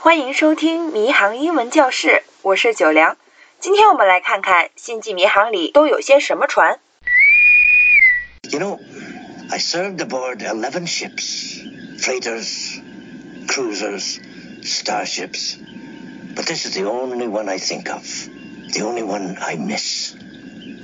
欢迎收听迷航英文教室，我是九良。今天我们来看看星际迷航里都有些什么船。You know, I served aboard 11 ships freighters, cruisers, starships. But this is the only one I think of, the only one I miss.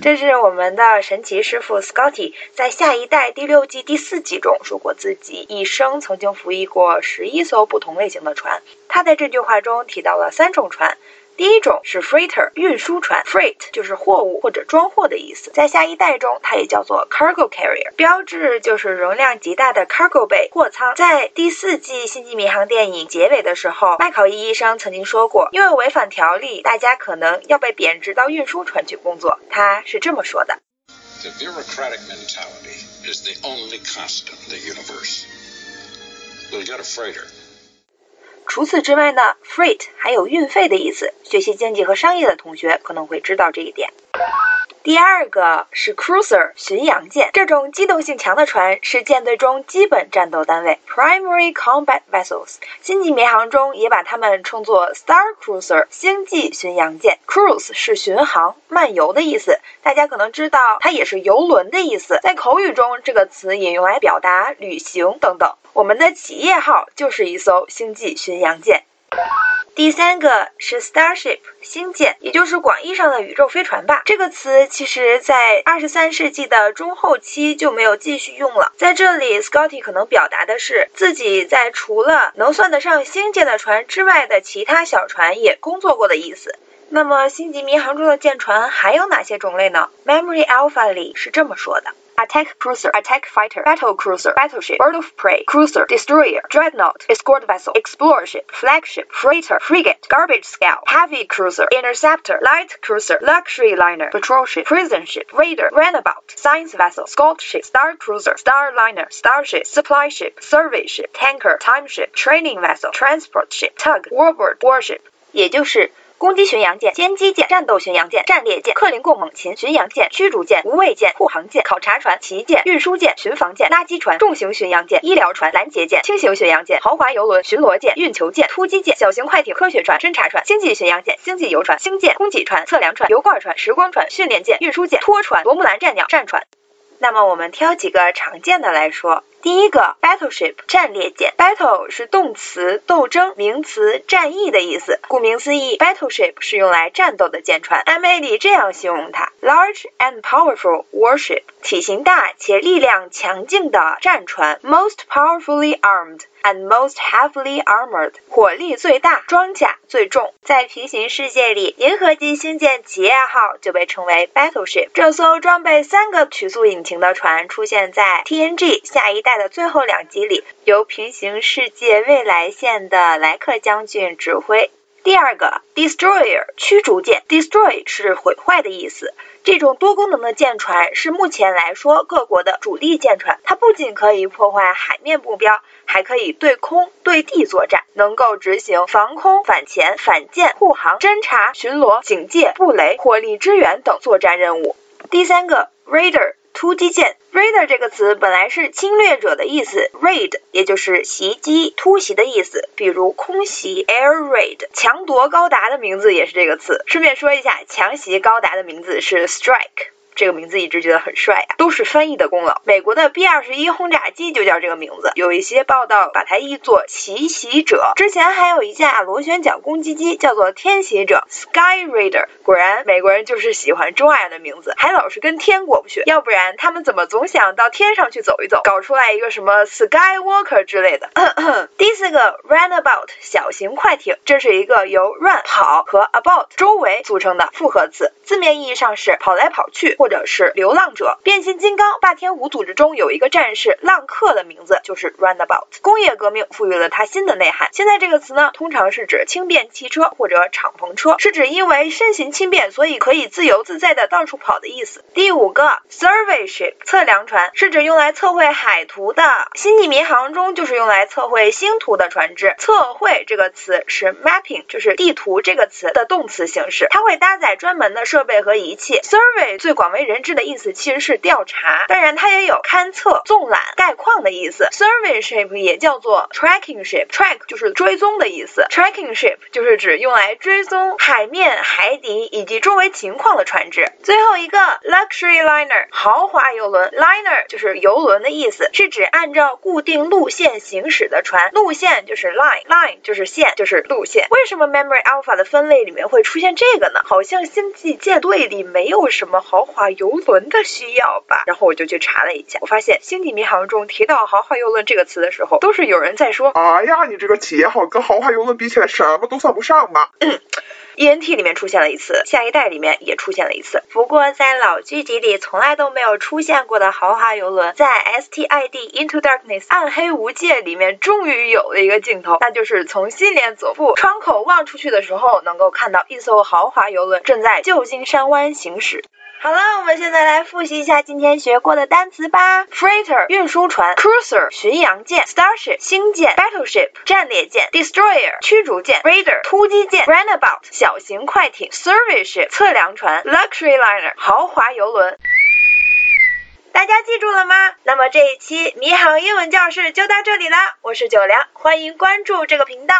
这是我们的神奇师傅 Scotty 在《下一代》第六季第四集中说过，自己一生曾经服役过十一艘不同类型的船。他在这句话中提到了三种船。第一种是 freighter 运输船，freight 就是货物或者装货的意思，在下一代中它也叫做 cargo carrier，标志就是容量极大的 cargo bay 货舱。在第四季《星际迷航》电影结尾的时候，麦考伊医生曾经说过，因为违反条例，大家可能要被贬值到运输船去工作。他是这么说的。The bureaucratic mentality is the only constant in the universe. We got a freighter. 除此之外呢，freight 还有运费的意思。学习经济和商业的同学可能会知道这一点。第二个是 cruiser 巡洋舰，这种机动性强的船是舰队中基本战斗单位 primary combat vessels。星际迷航中也把它们称作 star cruiser 星际巡洋舰。cruise 是巡航、漫游的意思，大家可能知道它也是游轮的意思。在口语中，这个词也用来表达旅行等等。我们的企业号就是一艘星际巡洋舰。第三个是 starship 星舰，也就是广义上的宇宙飞船吧。这个词其实在二十三世纪的中后期就没有继续用了。在这里，Scotty 可能表达的是自己在除了能算得上星舰的船之外的其他小船也工作过的意思。那么，星际迷航中的舰船还有哪些种类呢？Memory Alpha 里是这么说的。Attack cruiser, attack fighter, battle cruiser, battleship, bird of prey, cruiser, destroyer, dreadnought, escort vessel, explorer ship, flagship, freighter, frigate, garbage scow, heavy cruiser, interceptor, light cruiser, luxury liner, patrol ship, prison ship, raider, runabout, science vessel, scout ship, star cruiser, star liner, starship, supply ship, survey ship, tanker, time ship, training vessel, transport ship, tug, warbird, warship，也就是。 攻击巡洋舰、歼击舰、战斗巡洋舰、战列舰、克林贡猛禽、巡洋舰、驱逐舰、无畏舰、护航舰、考察船、旗舰、运输舰、巡防舰、垃圾船、重型巡洋舰、医疗船、拦截舰、轻型巡洋舰、豪华游轮、巡逻舰、运球舰、突击舰、小型快艇、科学船、侦察船、星际巡洋舰、星际游船、星舰、供给船、测量船、油罐船、时光船、训练舰、运输舰、拖船、罗木兰战鸟、战船。那么我们挑几个常见的来说。第一个 battleship 战列舰，battle 是动词斗争，名词战役的意思。顾名思义，battleship 是用来战斗的舰船。MA 里这样形容它：large and powerful warship，体型大且力量强劲的战船；most powerfully armed and most heavily armored，火力最大，装甲最重。在平行世界里，银河系星舰企业号就被称为 battleship。这艘装备三个曲速引擎的船出现在 TNG 下一代。的最后两集里，由平行世界未来线的莱克将军指挥。第二个，destroyer 驱逐舰，destroy 是毁坏的意思。这种多功能的舰船是目前来说各国的主力舰船。它不仅可以破坏海面目标，还可以对空、对地作战，能够执行防空、反潜、反舰、护航、侦察、巡逻、警戒、布雷、火力支援等作战任务。第三个，raider。突击舰 raider 这个词本来是侵略者的意思，raid 也就是袭击、突袭的意思，比如空袭 air raid，强夺高达的名字也是这个词。顺便说一下，强袭高达的名字是 strike。这个名字一直觉得很帅呀、啊，都是翻译的功劳。美国的 B 二十一轰炸机就叫这个名字，有一些报道把它译作奇袭者。之前还有一架螺旋桨攻击机叫做天袭者 Sky Raider。果然美国人就是喜欢中二的名字，还老是跟天过不去，要不然他们怎么总想到天上去走一走，搞出来一个什么 Skywalker 之类的。第四个 runabout 小型快艇，这是一个由 run 跑和 about 周围组成的复合词，字面意义上是跑来跑去。或者是流浪者。变形金刚霸天虎组织中有一个战士浪客的名字就是 Runabout。工业革命赋予了它新的内涵。现在这个词呢，通常是指轻便汽车或者敞篷车，是指因为身形轻便，所以可以自由自在的到处跑的意思。第五个 Survey Ship 测量船是指用来测绘海图的。星际迷航中就是用来测绘星图的船只。测绘这个词是 mapping，就是地图这个词的动词形式，它会搭载专门的设备和仪器。Survey 最广为人知的意思其实是调查，当然它也有勘测、纵览、概况的意思。Survey ship 也叫做 tracking ship，track 就是追踪的意思，tracking ship 就是指用来追踪海面、海底以及周围情况的船只。最后一个 luxury liner 豪华游轮，liner 就是游轮的意思，是指按照固定路线行驶的船，路线就是 line，line 就是线，就是路线。为什么 Memory Alpha 的分类里面会出现这个呢？好像星际舰队里没有什么豪华游轮的需要吧？然后我就去查了一下，我发现星际迷航中提到豪华游轮这个词的时候，都是有人在说，哎呀，你这个企业号跟豪华游轮比起来，什么都算不上嘛。E.N.T 里面出现了一次，下一代里面也出现了一次。不过在老剧集里从来都没有出现过的豪华游轮，在 S.T.I.D. Into Darkness 暗黑无界里面终于有了一个镜头，那就是从新联左部窗口望出去的时候，能够看到一艘豪华游轮正在旧金山湾行驶。好了，我们现在来复习一下今天学过的单词吧。Freighter 运输船，Cruiser 巡洋舰，Starship 星舰，Battleship 战列舰，Destroyer 驱逐舰，Raider 突击舰，Runabout 小型快艇，survey 是测量船，Luxury liner 豪华游轮。大家记住了吗？那么这一期迷航英文教室就到这里啦，我是九良，欢迎关注这个频道。